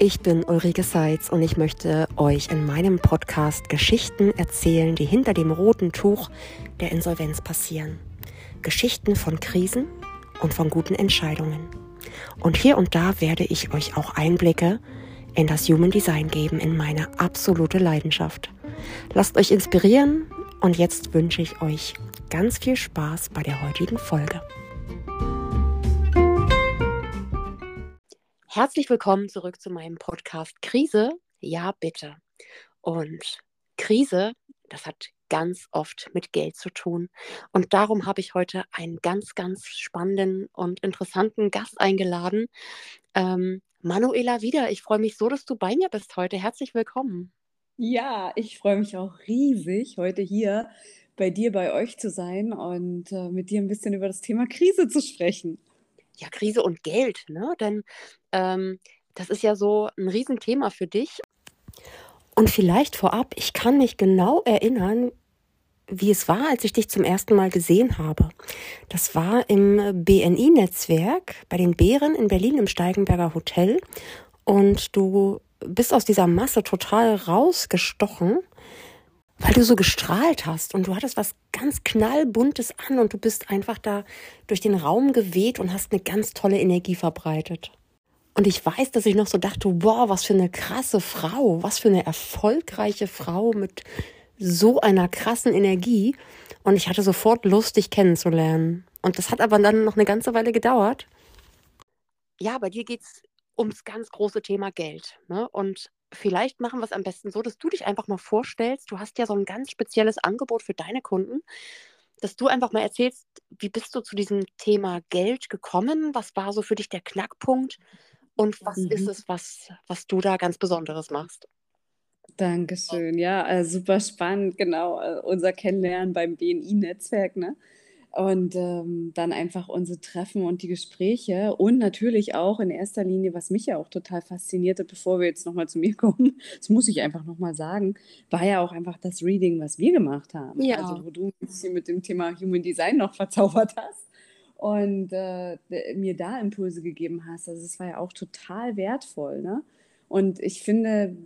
Ich bin Ulrike Seitz und ich möchte euch in meinem Podcast Geschichten erzählen, die hinter dem roten Tuch der Insolvenz passieren. Geschichten von Krisen und von guten Entscheidungen. Und hier und da werde ich euch auch Einblicke in das Human Design geben, in meine absolute Leidenschaft. Lasst euch inspirieren und jetzt wünsche ich euch ganz viel Spaß bei der heutigen Folge. Herzlich willkommen zurück zu meinem Podcast Krise. Ja, bitte. Und Krise, das hat ganz oft mit Geld zu tun. Und darum habe ich heute einen ganz, ganz spannenden und interessanten Gast eingeladen. Ähm, Manuela wieder. Ich freue mich so, dass du bei mir bist heute. Herzlich willkommen. Ja, ich freue mich auch riesig, heute hier bei dir, bei euch zu sein und äh, mit dir ein bisschen über das Thema Krise zu sprechen ja, Krise und Geld, ne? Denn ähm, das ist ja so ein Riesenthema für dich. Und vielleicht vorab, ich kann mich genau erinnern, wie es war, als ich dich zum ersten Mal gesehen habe. Das war im BNI-Netzwerk bei den Bären in Berlin im Steigenberger Hotel. Und du bist aus dieser Masse total rausgestochen weil du so gestrahlt hast und du hattest was ganz knallbuntes an und du bist einfach da durch den Raum geweht und hast eine ganz tolle Energie verbreitet. Und ich weiß, dass ich noch so dachte, wow, was für eine krasse Frau, was für eine erfolgreiche Frau mit so einer krassen Energie. Und ich hatte sofort Lust, dich kennenzulernen. Und das hat aber dann noch eine ganze Weile gedauert. Ja, bei dir geht es ums ganz große Thema Geld. Ne? Und vielleicht machen wir es am besten so, dass du dich einfach mal vorstellst. Du hast ja so ein ganz spezielles Angebot für deine Kunden, dass du einfach mal erzählst, wie bist du zu diesem Thema Geld gekommen? Was war so für dich der Knackpunkt? Und was mhm. ist es, was, was du da ganz Besonderes machst? Dankeschön. Ja, äh, super spannend. Genau, äh, unser Kennenlernen beim BNI-Netzwerk. Ne? Und ähm, dann einfach unsere Treffen und die Gespräche und natürlich auch in erster Linie, was mich ja auch total faszinierte, bevor wir jetzt nochmal zu mir kommen, das muss ich einfach nochmal sagen, war ja auch einfach das Reading, was wir gemacht haben. Ja. Also wo du mich mit dem Thema Human Design noch verzaubert hast und äh, mir da Impulse gegeben hast. Also es war ja auch total wertvoll. Ne? Und ich finde,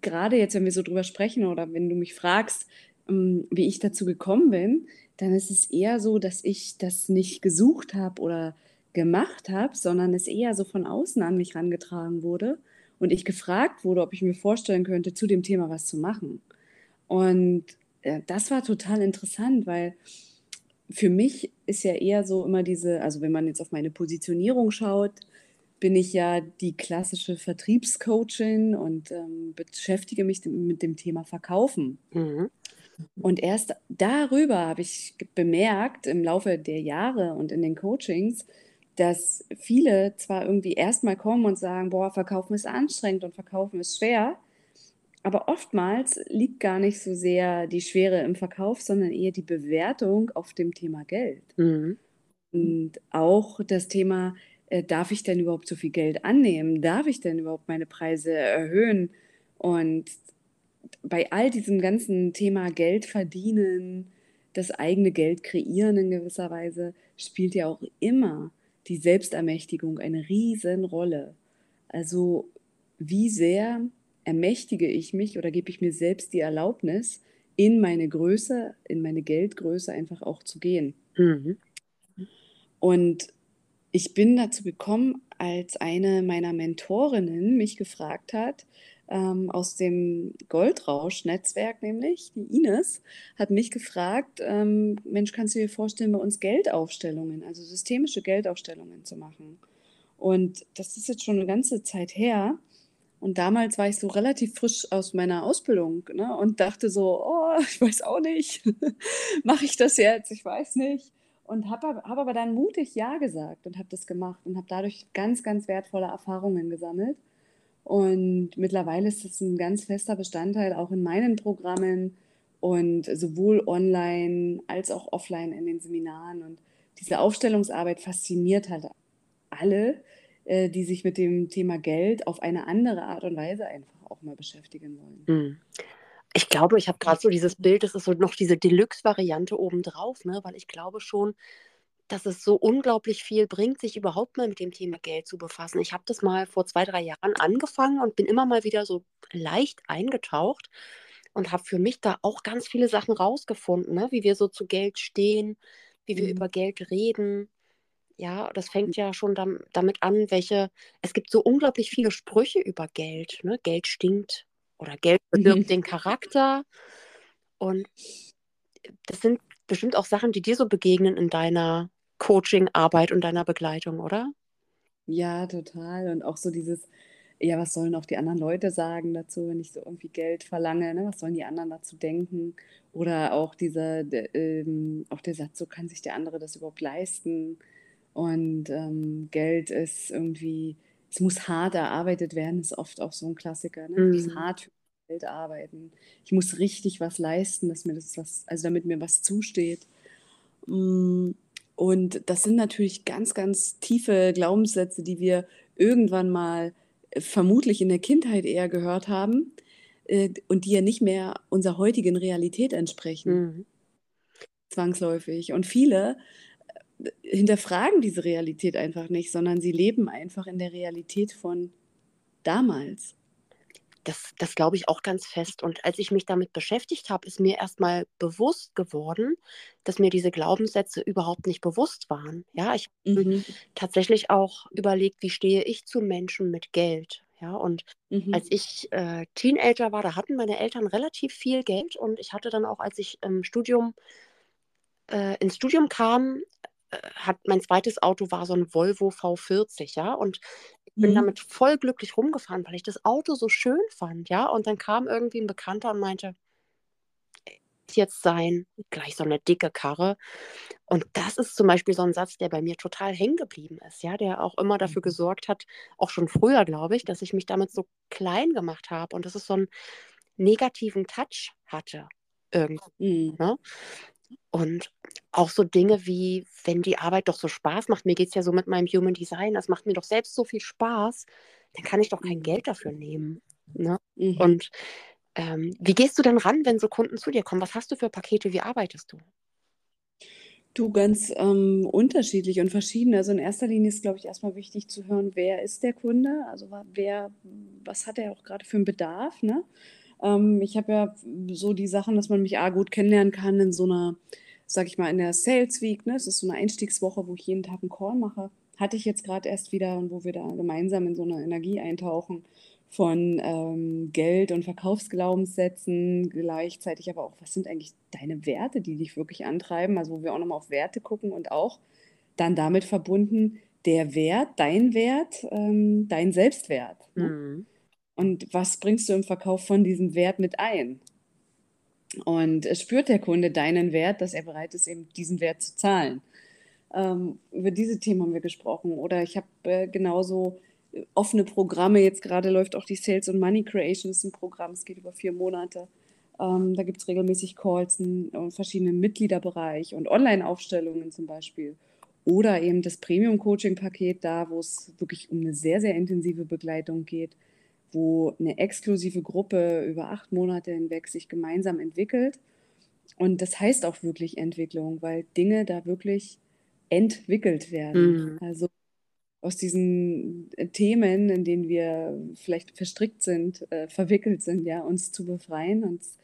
gerade jetzt, wenn wir so drüber sprechen oder wenn du mich fragst, ähm, wie ich dazu gekommen bin, dann ist es eher so, dass ich das nicht gesucht habe oder gemacht habe, sondern es eher so von außen an mich rangetragen wurde und ich gefragt wurde, ob ich mir vorstellen könnte, zu dem Thema was zu machen. Und äh, das war total interessant, weil für mich ist ja eher so immer diese, also wenn man jetzt auf meine Positionierung schaut, bin ich ja die klassische Vertriebscoachin und ähm, beschäftige mich mit dem Thema Verkaufen. Mhm. Und erst darüber habe ich bemerkt im Laufe der Jahre und in den Coachings, dass viele zwar irgendwie erstmal kommen und sagen, boah, verkaufen ist anstrengend und verkaufen ist schwer, aber oftmals liegt gar nicht so sehr die Schwere im Verkauf, sondern eher die Bewertung auf dem Thema Geld. Mhm. Und auch das Thema, äh, darf ich denn überhaupt so viel Geld annehmen? Darf ich denn überhaupt meine Preise erhöhen? Und bei all diesem ganzen Thema Geld verdienen, das eigene Geld kreieren in gewisser Weise, spielt ja auch immer die Selbstermächtigung eine Riesenrolle. Also wie sehr ermächtige ich mich oder gebe ich mir selbst die Erlaubnis, in meine Größe, in meine Geldgröße einfach auch zu gehen. Mhm. Und ich bin dazu gekommen, als eine meiner Mentorinnen mich gefragt hat, ähm, aus dem Goldrausch-Netzwerk nämlich, die Ines, hat mich gefragt, ähm, Mensch, kannst du dir vorstellen, bei uns Geldaufstellungen, also systemische Geldaufstellungen zu machen? Und das ist jetzt schon eine ganze Zeit her. Und damals war ich so relativ frisch aus meiner Ausbildung ne, und dachte so, oh, ich weiß auch nicht, mache ich das jetzt? Ich weiß nicht. Und habe hab aber dann mutig Ja gesagt und habe das gemacht und habe dadurch ganz, ganz wertvolle Erfahrungen gesammelt. Und mittlerweile ist es ein ganz fester Bestandteil auch in meinen Programmen und sowohl online als auch offline in den Seminaren. Und diese Aufstellungsarbeit fasziniert halt alle, äh, die sich mit dem Thema Geld auf eine andere Art und Weise einfach auch mal beschäftigen wollen. Hm. Ich glaube, ich habe gerade so dieses Bild, das ist so noch diese Deluxe-Variante obendrauf, ne? weil ich glaube schon, dass es so unglaublich viel bringt, sich überhaupt mal mit dem Thema Geld zu befassen. Ich habe das mal vor zwei, drei Jahren angefangen und bin immer mal wieder so leicht eingetaucht und habe für mich da auch ganz viele Sachen rausgefunden, ne? wie wir so zu Geld stehen, wie wir mhm. über Geld reden. Ja, das fängt ja schon dam damit an, welche, es gibt so unglaublich viele Sprüche über Geld. Ne? Geld stinkt oder Geld bewirkt mhm. den Charakter. Und das sind bestimmt auch Sachen, die dir so begegnen in deiner Coaching-Arbeit und deiner Begleitung, oder? Ja, total. Und auch so dieses, ja, was sollen auch die anderen Leute sagen dazu, wenn ich so irgendwie Geld verlange, ne? Was sollen die anderen dazu denken? Oder auch dieser, der, ähm, auch der Satz, so kann sich der andere das überhaupt leisten? Und ähm, Geld ist irgendwie, es muss hart erarbeitet werden, ist oft auch so ein Klassiker. Ne? Ich muss mhm. hart für Geld arbeiten. Ich muss richtig was leisten, dass mir das was, also damit mir was zusteht. Mm, und das sind natürlich ganz, ganz tiefe Glaubenssätze, die wir irgendwann mal äh, vermutlich in der Kindheit eher gehört haben äh, und die ja nicht mehr unserer heutigen Realität entsprechen. Mhm. Zwangsläufig. Und viele äh, hinterfragen diese Realität einfach nicht, sondern sie leben einfach in der Realität von damals das, das glaube ich auch ganz fest. Und als ich mich damit beschäftigt habe, ist mir erstmal bewusst geworden, dass mir diese Glaubenssätze überhaupt nicht bewusst waren. Ja, ich habe mhm. tatsächlich auch überlegt, wie stehe ich zu Menschen mit Geld. Ja, und mhm. als ich äh, Teenager war, da hatten meine Eltern relativ viel Geld und ich hatte dann auch, als ich im Studium äh, ins Studium kam, hat mein zweites Auto war so ein Volvo V40, ja, und bin mhm. damit voll glücklich rumgefahren, weil ich das Auto so schön fand, ja. Und dann kam irgendwie ein Bekannter und meinte, jetzt sein, gleich so eine dicke Karre. Und das ist zum Beispiel so ein Satz, der bei mir total hängen geblieben ist, ja, der auch immer dafür mhm. gesorgt hat, auch schon früher, glaube ich, dass ich mich damit so klein gemacht habe und dass es so einen negativen Touch hatte. Irgendwie. Mhm. Ne? Und auch so Dinge wie, wenn die Arbeit doch so Spaß macht, mir geht es ja so mit meinem Human Design, das macht mir doch selbst so viel Spaß, dann kann ich doch kein Geld dafür nehmen. Ne? Mhm. Und ähm, wie gehst du denn ran, wenn so Kunden zu dir kommen? Was hast du für Pakete? Wie arbeitest du? Du, ganz ähm, unterschiedlich und verschieden. Also in erster Linie ist, glaube ich, erstmal wichtig zu hören, wer ist der Kunde? Also wer, was hat er auch gerade für einen Bedarf? Ne? Ähm, ich habe ja so die Sachen, dass man mich A, gut kennenlernen kann in so einer, sag ich mal, in der Sales Week. Ne? Es ist so eine Einstiegswoche, wo ich jeden Tag einen Call mache. Hatte ich jetzt gerade erst wieder und wo wir da gemeinsam in so eine Energie eintauchen von ähm, Geld und Verkaufsglaubenssätzen, gleichzeitig aber auch, was sind eigentlich deine Werte, die dich wirklich antreiben, also wo wir auch nochmal auf Werte gucken und auch dann damit verbunden, der Wert, dein Wert, ähm, dein Selbstwert. Ne? Mhm. Und was bringst du im Verkauf von diesem Wert mit ein? Und spürt der Kunde deinen Wert, dass er bereit ist, eben diesen Wert zu zahlen? Ähm, über diese Themen haben wir gesprochen. Oder ich habe äh, genauso äh, offene Programme. Jetzt gerade läuft auch die Sales und Money Creation. Das ist ein Programm, es geht über vier Monate. Ähm, da gibt es regelmäßig Calls in, in verschiedenen Mitgliederbereich und Online-Aufstellungen zum Beispiel. Oder eben das Premium-Coaching-Paket da, wo es wirklich um eine sehr, sehr intensive Begleitung geht wo eine exklusive Gruppe über acht Monate hinweg sich gemeinsam entwickelt. Und das heißt auch wirklich Entwicklung, weil Dinge da wirklich entwickelt werden. Mhm. Also aus diesen Themen, in denen wir vielleicht verstrickt sind, äh, verwickelt sind, ja, uns zu befreien, uns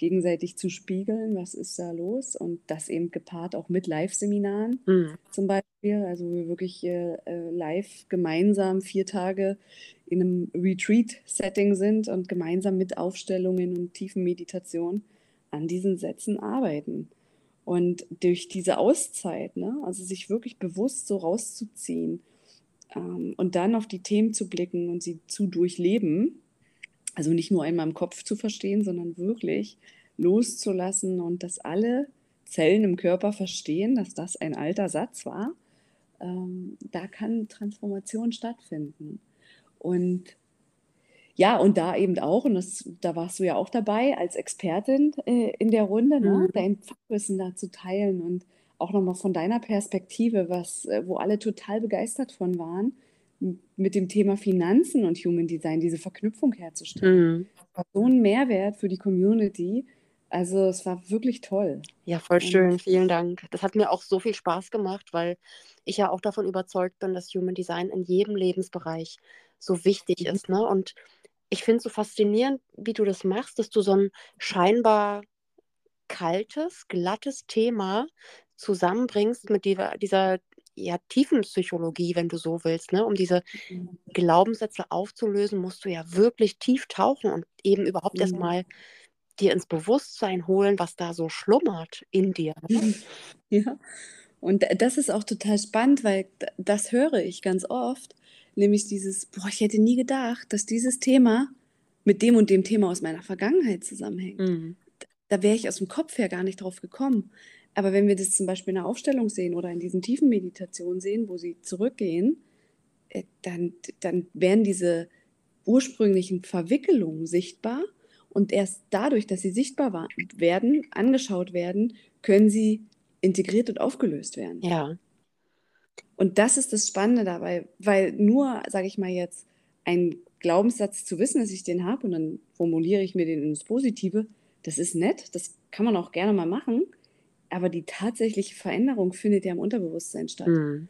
gegenseitig zu spiegeln, was ist da los und das eben gepaart auch mit Live-Seminaren mhm. zum Beispiel, also wir wirklich äh, äh, live gemeinsam vier Tage in einem Retreat-Setting sind und gemeinsam mit Aufstellungen und tiefen Meditationen an diesen Sätzen arbeiten. Und durch diese Auszeit, ne, also sich wirklich bewusst so rauszuziehen ähm, und dann auf die Themen zu blicken und sie zu durchleben, also nicht nur einmal im Kopf zu verstehen, sondern wirklich loszulassen und dass alle Zellen im Körper verstehen, dass das ein alter Satz war, ähm, da kann Transformation stattfinden. Und ja, und da eben auch, und das, da warst du ja auch dabei als Expertin äh, in der Runde, ne, mhm. dein Fachwissen da zu teilen und auch nochmal von deiner Perspektive, was, äh, wo alle total begeistert von waren, mit dem Thema Finanzen und Human Design diese Verknüpfung herzustellen. Mhm. So ein Mehrwert für die Community, Also es war wirklich toll. Ja, voll schön. Und Vielen Dank. Das hat mir auch so viel Spaß gemacht, weil ich ja auch davon überzeugt bin, dass Human Design in jedem Lebensbereich so wichtig ist. Ne? Und ich finde es so faszinierend, wie du das machst, dass du so ein scheinbar kaltes, glattes Thema zusammenbringst mit dieser, dieser ja, Tiefenpsychologie, wenn du so willst. Ne? Um diese mhm. Glaubenssätze aufzulösen, musst du ja wirklich tief tauchen und eben überhaupt mhm. erstmal dir ins Bewusstsein holen, was da so schlummert in dir. Ne? Ja, und das ist auch total spannend, weil das höre ich ganz oft, nämlich dieses, boah, ich hätte nie gedacht, dass dieses Thema mit dem und dem Thema aus meiner Vergangenheit zusammenhängt. Mhm. Da wäre ich aus dem Kopf her gar nicht drauf gekommen. Aber wenn wir das zum Beispiel in der Aufstellung sehen oder in diesen tiefen Meditationen sehen, wo sie zurückgehen, äh, dann, dann werden diese ursprünglichen Verwickelungen sichtbar und erst dadurch, dass sie sichtbar werden, angeschaut werden, können sie integriert und aufgelöst werden. Ja. Und das ist das Spannende dabei, weil nur, sage ich mal jetzt, ein Glaubenssatz zu wissen, dass ich den habe und dann formuliere ich mir den ins Positive, das ist nett, das kann man auch gerne mal machen, aber die tatsächliche Veränderung findet ja im Unterbewusstsein statt. Mhm.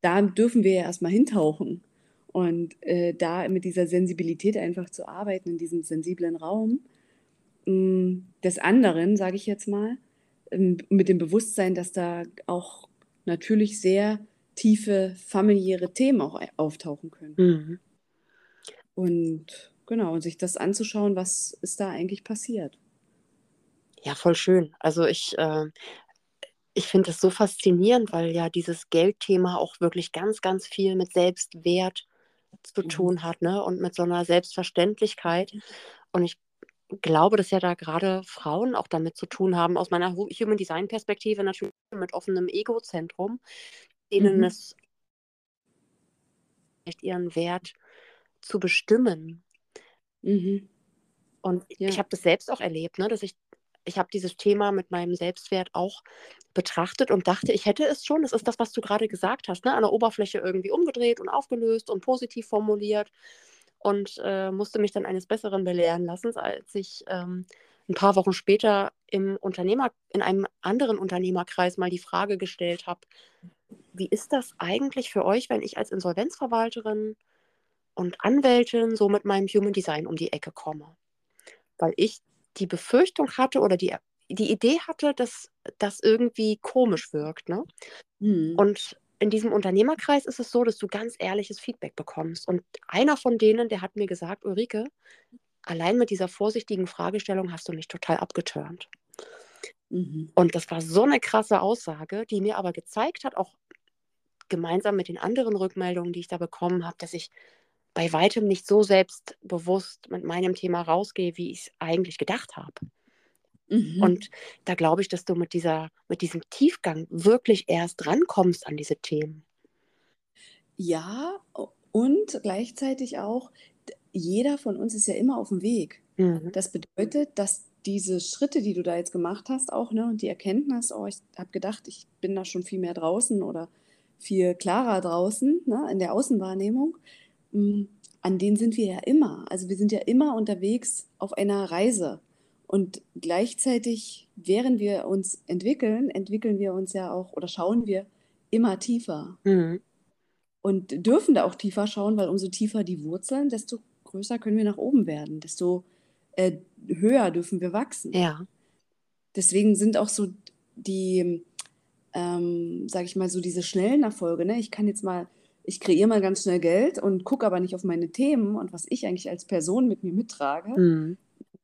Da dürfen wir ja erstmal hintauchen. Und äh, da mit dieser Sensibilität einfach zu arbeiten, in diesem sensiblen Raum mh, mm, des anderen, sage ich jetzt mal, ähm, mit dem Bewusstsein, dass da auch natürlich sehr tiefe familiäre Themen auch auftauchen können. Mhm. Und genau, und sich das anzuschauen, was ist da eigentlich passiert. Ja, voll schön. Also ich, äh, ich finde es so faszinierend, weil ja dieses Geldthema auch wirklich ganz, ganz viel mit Selbstwert zu mhm. tun hat, ne? Und mit so einer Selbstverständlichkeit. Und ich glaube, dass ja da gerade Frauen auch damit zu tun haben, aus meiner Human Design Perspektive natürlich mit offenem Egozentrum, denen mhm. es ihren Wert zu bestimmen. Mhm. Und ja. ich habe das selbst auch erlebt, ne, dass ich ich habe dieses Thema mit meinem Selbstwert auch betrachtet und dachte, ich hätte es schon. Das ist das, was du gerade gesagt hast, ne? an der Oberfläche irgendwie umgedreht und aufgelöst und positiv formuliert und äh, musste mich dann eines Besseren belehren lassen, als ich ähm, ein paar Wochen später im Unternehmer, in einem anderen Unternehmerkreis mal die Frage gestellt habe, wie ist das eigentlich für euch, wenn ich als Insolvenzverwalterin und Anwältin so mit meinem Human Design um die Ecke komme? Weil ich die Befürchtung hatte oder die, die Idee hatte, dass das irgendwie komisch wirkt. Ne? Mhm. Und in diesem Unternehmerkreis ist es so, dass du ganz ehrliches Feedback bekommst. Und einer von denen, der hat mir gesagt, Ulrike, allein mit dieser vorsichtigen Fragestellung hast du mich total abgeturnt. Mhm. Und das war so eine krasse Aussage, die mir aber gezeigt hat, auch gemeinsam mit den anderen Rückmeldungen, die ich da bekommen habe, dass ich bei weitem nicht so selbstbewusst mit meinem Thema rausgehe, wie ich es eigentlich gedacht habe. Mhm. Und da glaube ich, dass du mit, dieser, mit diesem Tiefgang wirklich erst rankommst an diese Themen. Ja, und gleichzeitig auch, jeder von uns ist ja immer auf dem Weg. Mhm. Das bedeutet, dass diese Schritte, die du da jetzt gemacht hast, auch, ne, und die Erkenntnis, oh, ich habe gedacht, ich bin da schon viel mehr draußen oder viel klarer draußen, ne, in der Außenwahrnehmung, hm, an denen sind wir ja immer. Also wir sind ja immer unterwegs auf einer Reise. Und gleichzeitig, während wir uns entwickeln, entwickeln wir uns ja auch oder schauen wir immer tiefer. Mhm. Und dürfen da auch tiefer schauen, weil umso tiefer die Wurzeln, desto größer können wir nach oben werden, desto äh, höher dürfen wir wachsen. Ja. Deswegen sind auch so die, ähm, sage ich mal, so diese schnellen Erfolge. Ne? Ich kann jetzt mal ich kreiere mal ganz schnell Geld und gucke aber nicht auf meine Themen und was ich eigentlich als Person mit mir mittrage. Mhm.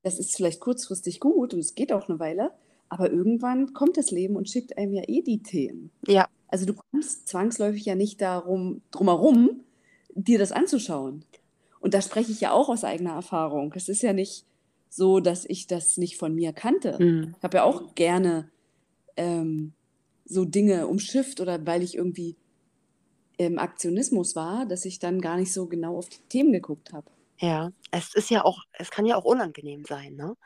Das ist vielleicht kurzfristig gut und es geht auch eine Weile, aber irgendwann kommt das Leben und schickt einem ja eh die Themen. Ja. Also du kommst zwangsläufig ja nicht darum, drumherum, dir das anzuschauen. Und da spreche ich ja auch aus eigener Erfahrung. Es ist ja nicht so, dass ich das nicht von mir kannte. Mhm. Ich habe ja auch gerne ähm, so Dinge umschifft oder weil ich irgendwie im Aktionismus war, dass ich dann gar nicht so genau auf die Themen geguckt habe. Ja, es ist ja auch, es kann ja auch unangenehm sein, ne?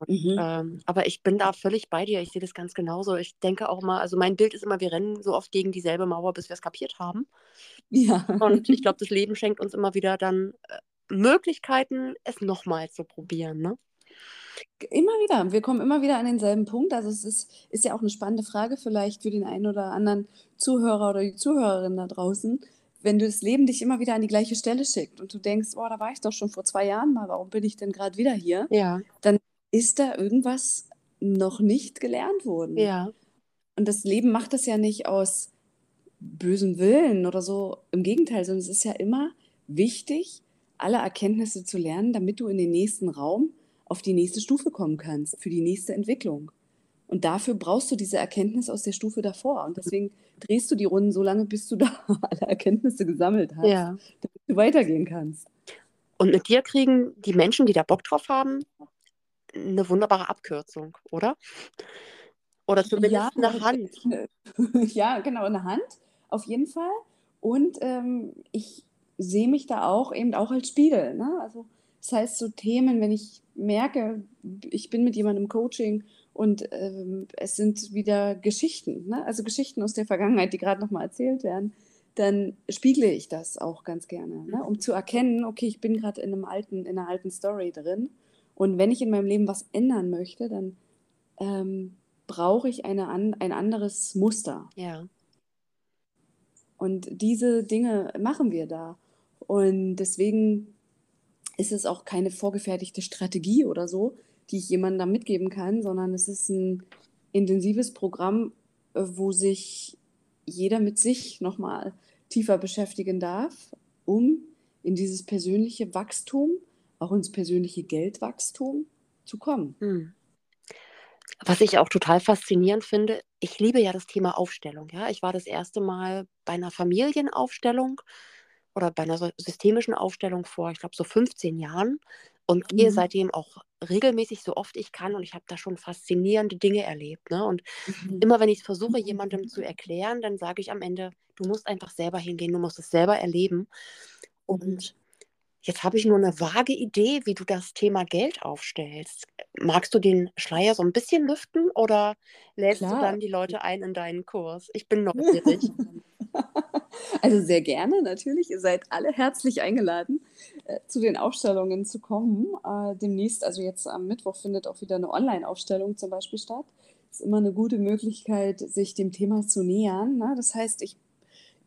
Und, mhm. ähm, aber ich bin da völlig bei dir. Ich sehe das ganz genauso. Ich denke auch mal, also mein Bild ist immer, wir rennen so oft gegen dieselbe Mauer, bis wir es kapiert haben. Ja. Und ich glaube, das Leben schenkt uns immer wieder dann äh, Möglichkeiten, es nochmal zu probieren. Ne? Immer wieder. Wir kommen immer wieder an denselben Punkt. Also es ist, ist ja auch eine spannende Frage vielleicht für den einen oder anderen Zuhörer oder die Zuhörerin da draußen. Wenn du das Leben dich immer wieder an die gleiche Stelle schickt und du denkst, oh, da war ich doch schon vor zwei Jahren mal, warum bin ich denn gerade wieder hier? Ja. Dann ist da irgendwas noch nicht gelernt worden. Ja. Und das Leben macht das ja nicht aus bösem Willen oder so. Im Gegenteil, sondern es ist ja immer wichtig, alle Erkenntnisse zu lernen, damit du in den nächsten Raum auf die nächste Stufe kommen kannst, für die nächste Entwicklung. Und dafür brauchst du diese Erkenntnis aus der Stufe davor. Und deswegen drehst du die Runden so lange, bis du da alle Erkenntnisse gesammelt hast, Ja. damit du weitergehen kannst. Und mit dir kriegen die Menschen, die da Bock drauf haben, eine wunderbare Abkürzung, oder? Oder zumindest Ja, eine Hand. ja, genau, eine Hand, auf jeden Fall. Und ähm, ich sehe mich da auch eben auch als Spiegel. Ne? Also das heißt, so Themen, wenn ich merke, ich bin mit jemandem Coaching und ähm, es sind wieder Geschichten, ne? also Geschichten aus der Vergangenheit, die gerade nochmal erzählt werden, dann spiegle ich das auch ganz gerne, ne? um zu erkennen, okay, ich bin gerade in einem alten, in einer alten Story drin. Und wenn ich in meinem Leben was ändern möchte, dann ähm, brauche ich eine an, ein anderes Muster. Ja. Und diese Dinge machen wir da. Und deswegen ist es auch keine vorgefertigte Strategie oder so, die ich jemandem da mitgeben kann, sondern es ist ein intensives Programm, äh, wo sich jeder mit sich nochmal tiefer beschäftigen darf, um in dieses persönliche Wachstum, auch ins persönliche Geldwachstum zu kommen. Hm. Was ich auch total faszinierend finde, ich liebe ja das Thema Aufstellung. Ja, ich war das erste Mal bei einer Familienaufstellung oder bei einer systemischen Aufstellung vor, ich glaube, so 15 Jahren und gehe Mhm. seitdem auch regelmäßig so oft ich kann und ich habe da schon faszinierende Dinge erlebt. Ne? Und Mhm. immer wenn ich es versuche, jemandem zu erklären, dann sage ich am Ende, du musst einfach selber hingehen, du musst es selber erleben. Mhm. Und jetzt habe ich nur eine vage Idee, wie du das Thema Geld aufstellst. Magst du den Schleier so ein bisschen lüften oder lädst du Klar. dann die Leute ein in deinen Kurs? Ich bin neugierig. Also sehr gerne, natürlich. Ihr seid alle herzlich eingeladen, äh, zu den Ausstellungen zu kommen. Äh, demnächst, also jetzt am Mittwoch, findet auch wieder eine Online-Ausstellung zum Beispiel statt. Ist immer eine gute Möglichkeit, sich dem Thema zu nähern. Ne? Das heißt, ich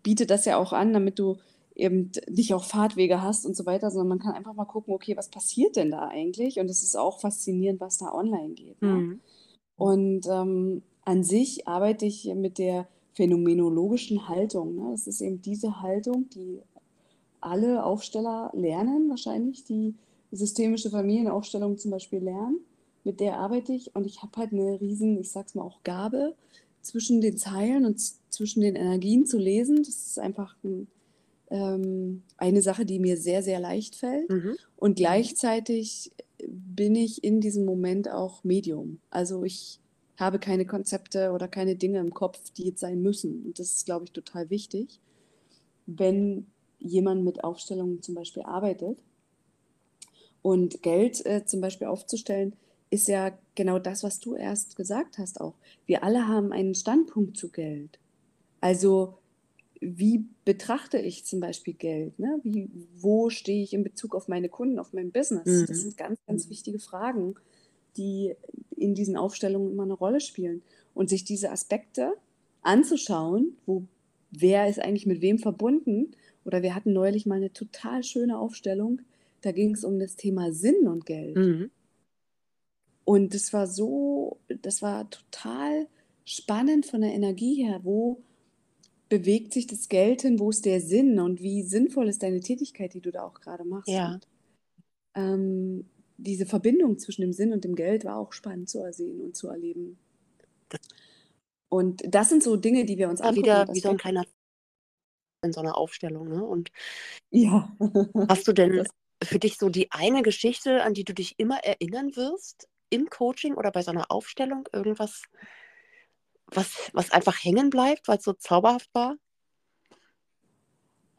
biete das ja auch an, damit du eben nicht auch Fahrtwege hast und so weiter, sondern man kann einfach mal gucken, okay, was passiert denn da eigentlich? Und es ist auch faszinierend, was da online geht. Ne? Hm. Und ähm, an sich arbeite ich mit der phänomenologischen Haltung. Ne? Das ist eben diese Haltung, die alle Aufsteller lernen, wahrscheinlich, die systemische Familienaufstellung zum Beispiel lernen. Mit der arbeite ich und ich habe halt eine riesen, ich sag's mal auch Gabe, zwischen den Zeilen und zwischen den Energien zu lesen. Das ist einfach ein, ähm, eine Sache, die mir sehr, sehr leicht fällt. Mhm. Und gleichzeitig bin ich in diesem Moment auch Medium. Also ich habe keine Konzepte oder keine Dinge im Kopf, die jetzt sein müssen. Und das ist, glaube ich, total wichtig, wenn jemand mit Aufstellungen zum Beispiel arbeitet. Und Geld äh, zum Beispiel aufzustellen, ist ja genau das, was du erst gesagt hast auch. Wir alle haben einen Standpunkt zu Geld. Also wie betrachte ich zum Beispiel Geld? Ne? Wie, wo stehe ich in Bezug auf meine Kunden, auf mein Business? Das Mhm. sind ganz, ganz wichtige Fragen, die in diesen Aufstellungen immer eine Rolle spielen. Und sich diese Aspekte anzuschauen, wo, wer ist eigentlich mit wem verbunden? Oder wir hatten neulich mal eine total schöne Aufstellung, da ging es um das Thema Sinn und Geld. Mhm. Und das war so, das war total spannend von der Energie her. Wo bewegt sich das Geld hin? Wo ist der Sinn? Und wie sinnvoll ist deine Tätigkeit, die du da auch gerade machst? Ja. Und ähm, diese Verbindung zwischen dem Sinn und dem Geld war auch spannend zu ersehen und zu erleben. Und das sind so Dinge, die wir uns angucken. wieder wie so ein kleiner in so einer Aufstellung. Ne? Und Ja. hast du denn für dich so die eine Geschichte, an die du dich immer erinnern wirst im Coaching oder bei so einer Aufstellung? Irgendwas, was, was einfach hängen bleibt, weil es so zauberhaft war?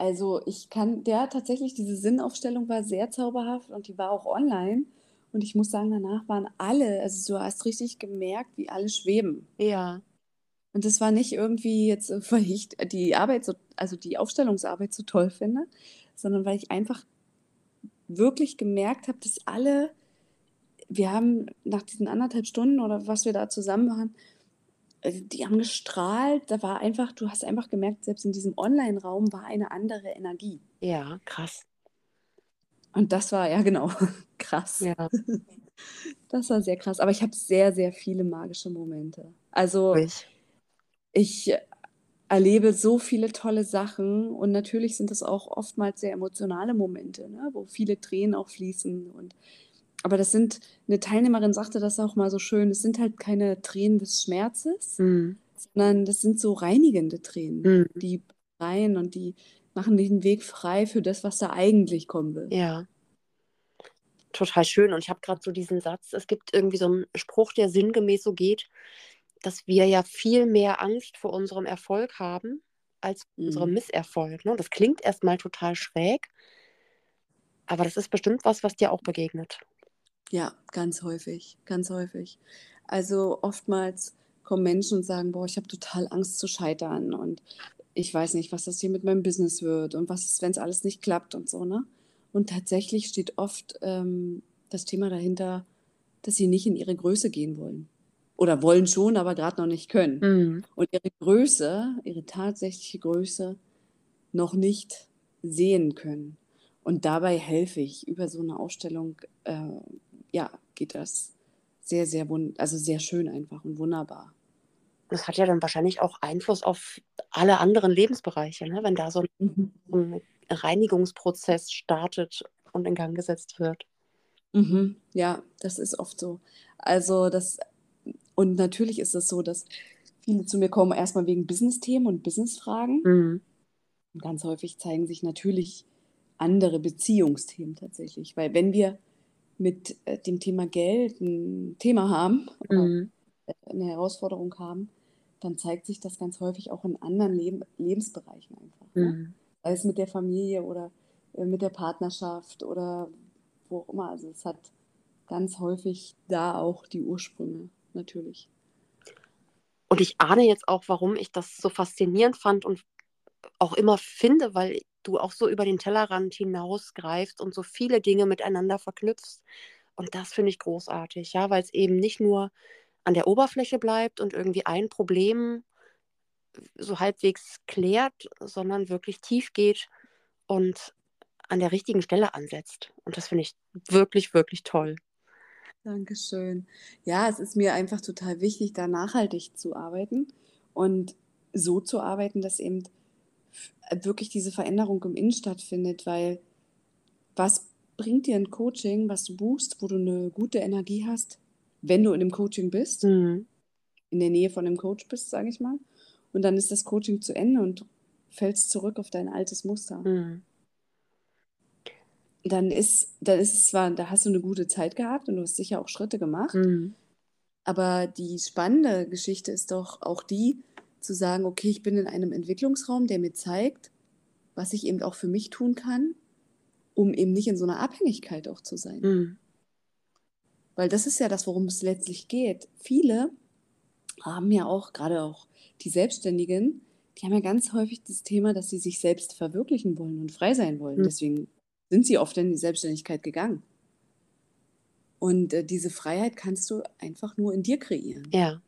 Also ich kann, ja, tatsächlich, diese Sinnaufstellung war sehr zauberhaft und die war auch online. Und ich muss sagen, danach waren alle, also du hast richtig gemerkt, wie alle schweben. Ja. Und das war nicht irgendwie jetzt, äh, weil ich die Arbeit so, also die Aufstellungsarbeit so toll finde, sondern weil ich einfach wirklich gemerkt habe, dass alle wir haben nach diesen anderthalb Stunden oder was wir da zusammen waren, die haben gestrahlt. Da war einfach, du hast einfach gemerkt, selbst in diesem Online-Raum war eine andere Energie. Ja, krass. Und das war, ja genau, krass. Ja. Das war sehr krass. Aber ich habe sehr, sehr viele magische Momente. Also Ich. ich erlebe so viele tolle Sachen und natürlich sind es auch oftmals sehr emotionale Momente, ne, wo viele Tränen auch fließen. Und, aber das sind, eine Teilnehmerin sagte das auch mal so schön, es sind halt keine Tränen des Schmerzes, Mhm. sondern das sind so reinigende Tränen, Mhm. die rein und die machen den Weg frei für das, was da eigentlich kommen will. Ja. Total schön. Und ich habe gerade so diesen Satz, es gibt irgendwie so einen Spruch, der sinngemäß so geht, dass wir ja viel mehr Angst vor unserem Erfolg haben als vor unserem Mhm. Misserfolg. Ne? Das klingt erstmal total schräg, aber das ist bestimmt was, was dir auch begegnet. Ja, ganz häufig, ganz häufig. Also oftmals kommen Menschen und sagen, boah, ich habe total Angst zu scheitern und ich weiß nicht, was das hier mit meinem Business wird und was ist, wenn es alles nicht klappt und so, ne? Und tatsächlich steht oft ähm, das Thema dahinter, dass sie nicht in ihre Größe gehen wollen. Oder wollen schon, aber gerade noch nicht können. Mhm. Und ihre Größe, ihre tatsächliche Größe noch nicht sehen können. Und dabei helfe ich über so eine Ausstellung, äh, ja, geht das sehr, sehr wund also sehr schön einfach und wunderbar. Das hat ja dann wahrscheinlich auch Einfluss auf alle anderen Lebensbereiche, ne? wenn da so ein, Mhm. ein Reinigungsprozess startet und in Gang gesetzt wird. Mhm. Ja, das ist oft so. Also das, und natürlich ist es so, dass viele zu mir kommen erstmal wegen Business-Themen und Business-Fragen. Mhm. Und ganz häufig zeigen sich natürlich andere Beziehungsthemen tatsächlich. Weil wenn wir mit äh, dem Thema Geld ein Thema haben oder Mhm. eine Herausforderung haben, dann zeigt sich das ganz häufig auch in anderen Leben, Lebensbereichen einfach. Ne? Mhm. Sei es mit der Familie oder äh, mit der Partnerschaft oder wo auch immer. Also es hat ganz häufig da auch die Ursprünge, natürlich. Und ich ahne jetzt auch, warum ich das so faszinierend fand und auch immer finde, weil du auch so über den Tellerrand hinausgreifst und so viele Dinge miteinander verknüpfst. Und das finde ich großartig, ja, weil es eben nicht nur an der Oberfläche bleibt und irgendwie ein Problem so halbwegs klärt, sondern wirklich tief geht und an der richtigen Stelle ansetzt. Und das finde ich wirklich, wirklich toll. Dankeschön. Ja, es ist mir einfach total wichtig, da nachhaltig zu arbeiten und so zu arbeiten, dass eben wirklich diese Veränderung im Innen stattfindet, weil was bringt dir ein Coaching, was du buchst, wo du eine gute Energie hast, wenn du in dem Coaching bist, Mhm. in der Nähe von dem Coach bist, sage ich mal, und dann ist das Coaching zu Ende und du fällst zurück auf dein altes Muster. Mhm. Dann ist, dann ist es zwar, da hast du eine gute Zeit gehabt und du hast sicher auch Schritte gemacht, Mhm. Aber die spannende Geschichte ist doch auch die, zu sagen, okay, ich bin in einem Entwicklungsraum, der mir zeigt, was ich eben auch für mich tun kann, um eben nicht in so einer Abhängigkeit auch zu sein. Mhm. Weil das ist ja das, worum es letztlich geht. Viele haben ja auch, gerade auch die Selbstständigen, die haben ja ganz häufig das Thema, dass sie sich selbst verwirklichen wollen und frei sein wollen. Mhm. Deswegen sind sie oft in die Selbstständigkeit gegangen. Und äh, diese Freiheit kannst du einfach nur in dir kreieren. Ja.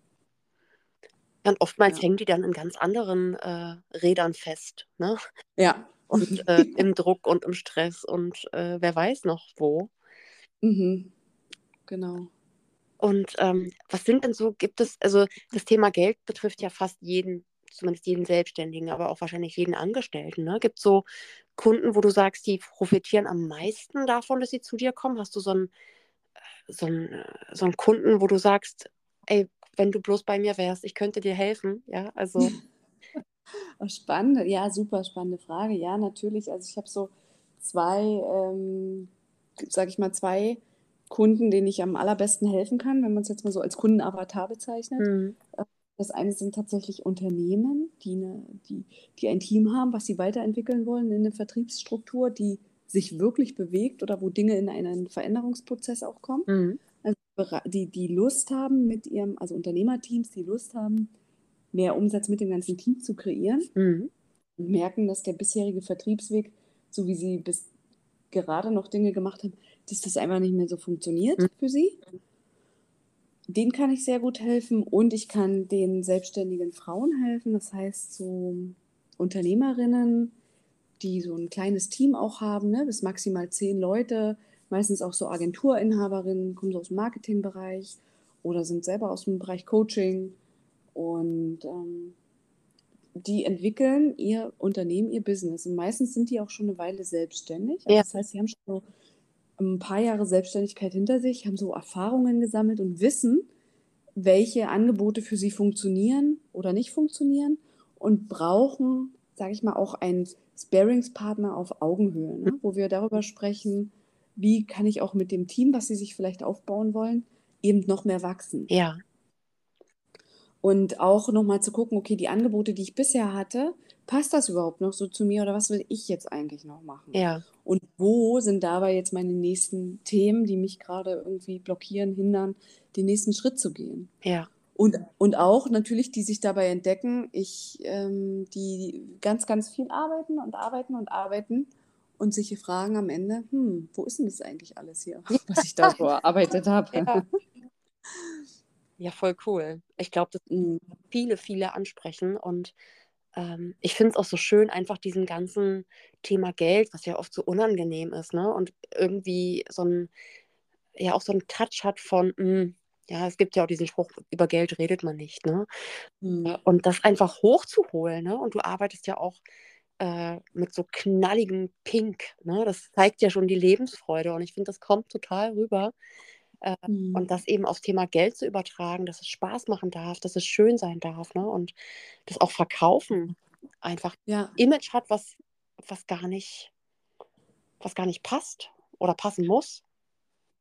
Ja, Und oftmals Ja. hängen die dann in ganz anderen äh, Rädern fest, ne? Ja. Und äh, im Druck und im Stress und äh, wer weiß noch wo. Mhm. Genau. Und ähm, was sind denn so, gibt es, also das Thema Geld betrifft ja fast jeden, zumindest jeden Selbstständigen, aber auch wahrscheinlich jeden Angestellten. Ne? Gibt es so Kunden, wo du sagst, die profitieren am meisten davon, dass sie zu dir kommen? Hast du so einen, so einen, äh, so einen Kunden, wo du sagst, ey, wenn du bloß bei mir wärst, ich könnte dir helfen? Ja, also. Oh, Spannende, ja, super spannende Frage. Ja, natürlich. Also ich habe so zwei, ähm, sage ich mal, zwei Kunden, denen ich am allerbesten helfen kann, wenn man es jetzt mal so als Kundenavatar bezeichnet. Mhm. Das eine sind tatsächlich Unternehmen, die, eine, die, die ein Team haben, was sie weiterentwickeln wollen in eine Vertriebsstruktur, die sich wirklich bewegt oder wo Dinge in einen Veränderungsprozess auch kommen. Mhm. Die, die Lust haben mit ihrem, also Unternehmerteams, die Lust haben, mehr Umsatz mit dem ganzen Team zu kreieren Mhm. und merken, dass der bisherige Vertriebsweg, so wie sie bis gerade noch Dinge gemacht haben, dass das einfach nicht mehr so funktioniert mhm. für sie. Den kann ich sehr gut helfen und ich kann den selbstständigen Frauen helfen. Das heißt, so Unternehmerinnen, die so ein kleines Team auch haben, ne, bis maximal zehn Leute, meistens auch so Agenturinhaberinnen, kommen so aus dem Marketingbereich oder sind selber aus dem Bereich Coaching und ähm, die entwickeln ihr Unternehmen, ihr Business. Und meistens sind die auch schon eine Weile selbstständig. Also ja. Das heißt, sie haben schon so ein paar Jahre Selbstständigkeit hinter sich, haben so Erfahrungen gesammelt und wissen, welche Angebote für sie funktionieren oder nicht funktionieren und brauchen, sage ich mal, auch einen Sparingspartner auf Augenhöhe, ne? wo wir darüber sprechen, wie kann ich auch mit dem Team, was sie sich vielleicht aufbauen wollen, eben noch mehr wachsen. Ja. Und auch nochmal zu gucken, okay, die Angebote, die ich bisher hatte, passt das überhaupt noch so zu mir oder was will ich jetzt eigentlich noch machen? Ja. Und wo sind dabei jetzt meine nächsten Themen, die mich gerade irgendwie blockieren, hindern, den nächsten Schritt zu gehen? Ja. Und, und auch natürlich, die sich dabei entdecken, ich, ähm, die ganz, ganz viel arbeiten und arbeiten und arbeiten und sich hier fragen am Ende, hm, wo ist denn das eigentlich alles hier, was ich da so erarbeitet habe? Ja. ja. voll cool. Ich glaube, das mhm. viele, viele ansprechen und ähm, ich finde es auch so schön, einfach diesen ganzen Thema Geld, was ja oft so unangenehm ist, ne? Und irgendwie so ein, ja auch so ein Touch hat von, mh, hm, ja, es gibt ja auch diesen Spruch, über Geld redet man nicht, ne? Mhm. Und das einfach hochzuholen, ne? Und du arbeitest ja auch äh, mit so knalligem Pink, ne? Das zeigt ja schon die Lebensfreude und ich finde, das kommt total rüber. Äh, mhm. Und das eben aufs Thema Geld zu übertragen, dass es Spaß machen darf, dass es schön sein darf, ne? Und das auch verkaufen einfach ja. Image hat, was, was gar nicht, was gar nicht passt oder passen muss.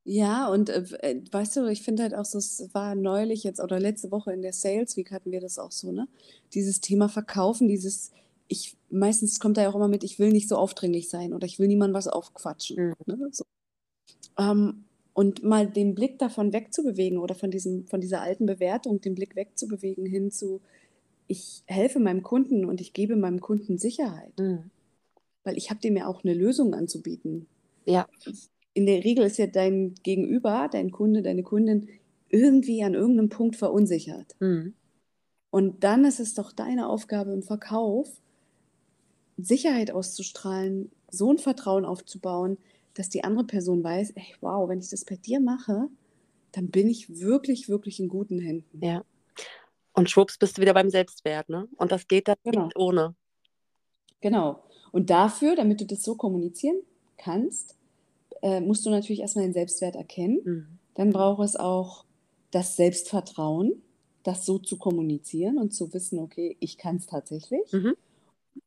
Ja, und äh, äh, weißt du, ich finde halt auch so, es war neulich jetzt oder letzte Woche in der Sales Week hatten wir das auch so, ne? Dieses Thema Verkaufen, dieses, ich, meistens kommt da ja auch immer mit, ich will nicht so aufdringlich sein oder ich will niemandem was aufquatschen. Mhm. Ne? So. Ähm, und mal den Blick davon wegzubewegen oder von diesem, von dieser alten Bewertung, den Blick wegzubewegen hin zu, ich helfe meinem Kunden und ich gebe meinem Kunden Sicherheit. Mhm. Weil ich habe dem ja auch eine Lösung anzubieten. Ja in der Regel ist ja dein Gegenüber, dein Kunde, deine Kundin irgendwie an irgendeinem Punkt verunsichert. Mhm. Und dann ist es doch deine Aufgabe im Verkauf, Sicherheit auszustrahlen, so ein Vertrauen aufzubauen, dass die andere Person weiß, ey, wow, wenn ich das bei dir mache, dann bin ich wirklich, wirklich in guten Händen. Ja. Und schwupps bist du wieder beim Selbstwert, ne? Und das geht dann genau. nicht ohne. Genau. Und dafür, damit du das so kommunizieren kannst, äh, musst du natürlich erstmal den Selbstwert erkennen. Mhm. Dann braucht es auch das Selbstvertrauen, das so zu kommunizieren und zu wissen, okay, ich kann es tatsächlich. Mhm.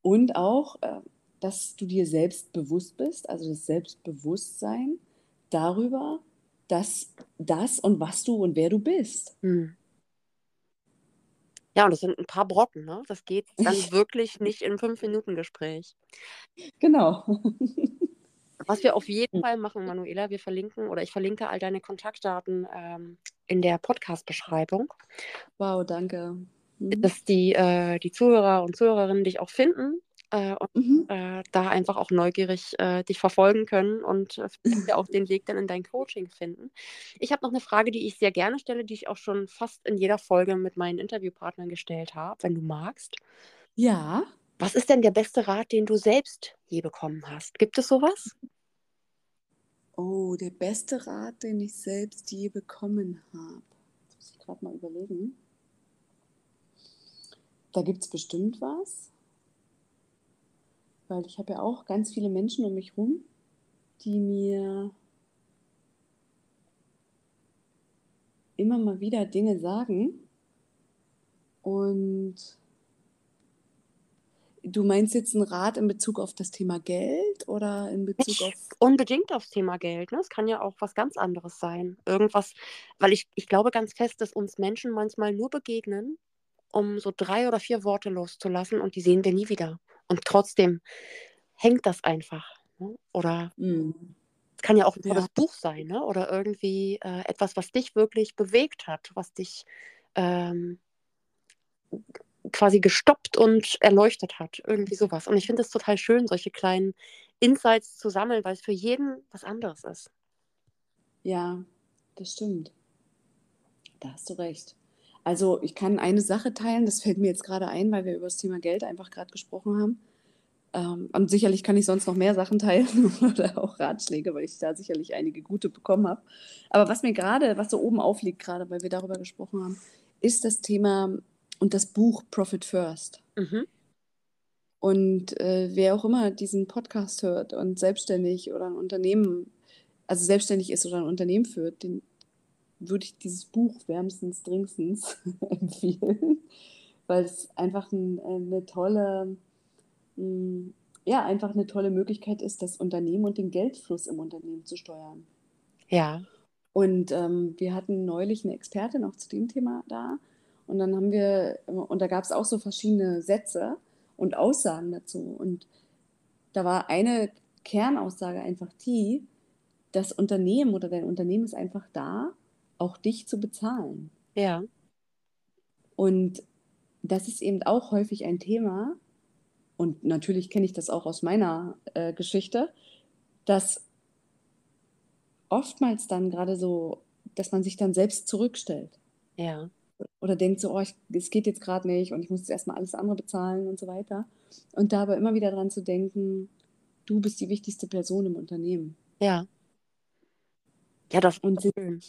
Und auch, äh, dass du dir selbst bewusst bist, also das Selbstbewusstsein darüber, dass das und was du und wer du bist. Mhm. Ja, und das sind ein paar Brocken, ne? Das geht dann wirklich nicht in fünf Minuten Gespräch. Genau. Was wir auf jeden hm. Fall machen, Manuela, wir verlinken oder ich verlinke all deine Kontaktdaten ähm, in der Podcast-Beschreibung. Wow, danke. Mhm. Dass die, äh, die Zuhörer und Zuhörerinnen dich auch finden äh, und mhm. äh, da einfach auch neugierig äh, dich verfolgen können und äh, ja auch den Weg dann in dein Coaching finden. Ich habe noch eine Frage, die ich sehr gerne stelle, die ich auch schon fast in jeder Folge mit meinen Interviewpartnern gestellt habe, wenn du magst. Ja. Was ist denn der beste Rat, den du selbst je bekommen hast? Gibt es sowas? Oh, der beste Rat, den ich selbst je bekommen habe. Muss ich gerade mal überlegen. Da gibt es bestimmt was. Weil ich habe ja auch ganz viele Menschen um mich rum, die mir immer mal wieder Dinge sagen. Und Du meinst jetzt einen Rat in Bezug auf das Thema Geld oder in Bezug Nicht auf. unbedingt aufs Thema Geld. Ne? Es kann ja auch was ganz anderes sein. Irgendwas, weil ich, ich glaube ganz fest, dass uns Menschen manchmal nur begegnen, um so drei oder vier Worte loszulassen und die sehen wir nie wieder. Und trotzdem hängt das einfach. Ne? Oder es kann ja auch ein tolles ja. Buch sein, ne? oder irgendwie äh, etwas, was dich wirklich bewegt hat, was dich ähm, quasi gestoppt und erleuchtet hat. Irgendwie sowas. Und ich finde es total schön, solche kleinen Insights zu sammeln, weil es für jeden was anderes ist. Ja, das stimmt. Da hast du recht. Also ich kann eine Sache teilen, das fällt mir jetzt gerade ein, weil wir über das Thema Geld einfach gerade gesprochen haben. Ähm, und sicherlich kann ich sonst noch mehr Sachen teilen oder auch Ratschläge, weil ich da sicherlich einige gute bekommen habe. Aber was mir gerade, was so oben aufliegt, gerade weil wir darüber gesprochen haben, ist das Thema und das Buch Profit First. Mhm. Und äh, wer auch immer diesen Podcast hört und selbstständig oder ein Unternehmen, also selbstständig ist oder ein Unternehmen führt, den würde ich dieses Buch wärmstens, dringendstens empfehlen, weil es einfach ein, eine tolle, hm, ja, einfach eine tolle Möglichkeit ist, das Unternehmen und den Geldfluss im Unternehmen zu steuern. Ja. Und ähm, wir hatten neulich eine Expertin auch zu dem Thema da. Und dann haben wir, und da gab es auch so verschiedene Sätze und Aussagen dazu. Und da war eine Kernaussage einfach die, das Unternehmen oder dein Unternehmen ist einfach da, auch dich zu bezahlen. Ja. Und das ist eben auch häufig ein Thema, und natürlich kenne ich das auch aus meiner äh, Geschichte, dass oftmals dann gerade so, dass man sich dann selbst zurückstellt. Ja. Oder denkt so, oh, es geht jetzt gerade nicht und ich muss jetzt erstmal alles andere bezahlen und so weiter. Und da aber immer wieder dran zu denken, du bist die wichtigste Person im Unternehmen. Ja. Ja, das und, schön.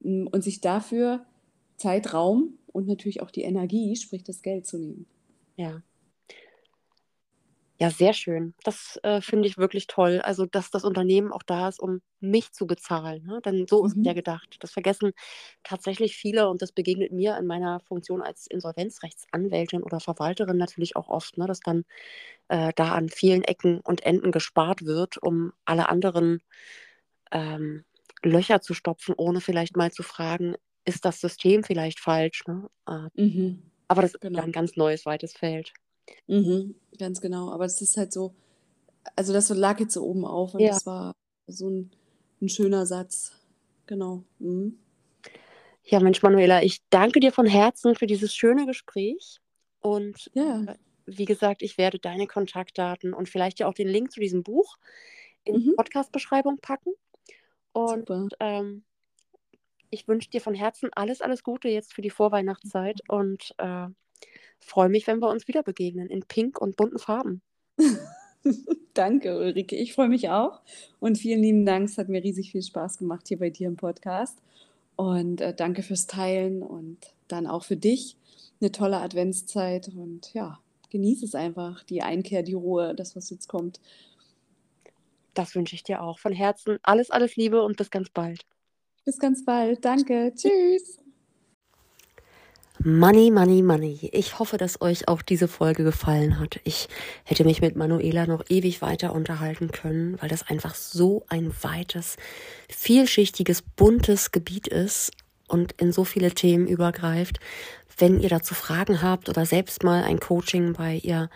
Und sich dafür Zeit, Raum und natürlich auch die Energie, sprich das Geld zu nehmen. Ja. Ja, sehr schön. Das äh, finde ich wirklich toll. Also, dass das Unternehmen auch da ist, um mich zu bezahlen. Ne? Denn so ist mhm. ja gedacht. Das vergessen tatsächlich viele und das begegnet mir in meiner Funktion als Insolvenzrechtsanwältin oder Verwalterin natürlich auch oft, ne? dass dann äh, da an vielen Ecken und Enden gespart wird, um alle anderen ähm, Löcher zu stopfen, ohne vielleicht mal zu fragen, ist das System vielleicht falsch? Ne? Äh, mhm. Aber das genau. ist ein ganz neues, weites Feld. Mhm, ganz genau. Aber es ist halt so, also das lag jetzt so oben auf und ja. das war so ein, ein schöner Satz. Genau. Mhm. Ja, Mensch, Manuela, ich danke dir von Herzen für dieses schöne Gespräch. Und ja. Äh, wie gesagt, ich werde deine Kontaktdaten und vielleicht ja auch den Link zu diesem Buch in mhm. die Podcast-Beschreibung packen. Und ähm, ich wünsche dir von Herzen alles, alles Gute jetzt für die Vorweihnachtszeit und äh, freue mich, wenn wir uns wieder begegnen in pink und bunten Farben. Danke, Ulrike. Ich freue mich auch. Und vielen lieben Dank. Es hat mir riesig viel Spaß gemacht hier bei dir im Podcast. Und äh, danke fürs Teilen und dann auch für dich eine tolle Adventszeit. Und ja, genieße es einfach, die Einkehr, die Ruhe, das, was jetzt kommt. Das wünsche ich dir auch. Von Herzen alles, alles Liebe und bis ganz bald. Bis ganz bald. Danke. Tschüss. Money, Money, Money. Ich hoffe, dass euch auch diese Folge gefallen hat. Ich hätte mich mit Manuela noch ewig weiter unterhalten können, weil das einfach so ein weites, vielschichtiges, buntes Gebiet ist und in so viele Themen übergreift. Wenn ihr dazu Fragen habt oder selbst mal ein Coaching bei ihr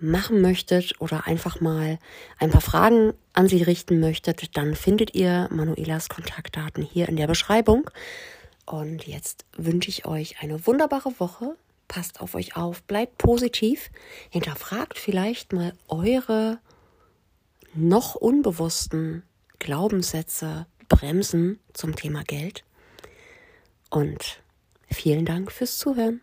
machen möchtet oder einfach mal ein paar Fragen an sie richten möchtet, dann findet ihr Manuelas Kontaktdaten hier in der Beschreibung. Und jetzt wünsche ich euch eine wunderbare Woche. Passt auf euch auf, bleibt positiv, hinterfragt vielleicht mal eure noch unbewussten Glaubenssätze, Bremsen zum Thema Geld. Und vielen Dank fürs Zuhören.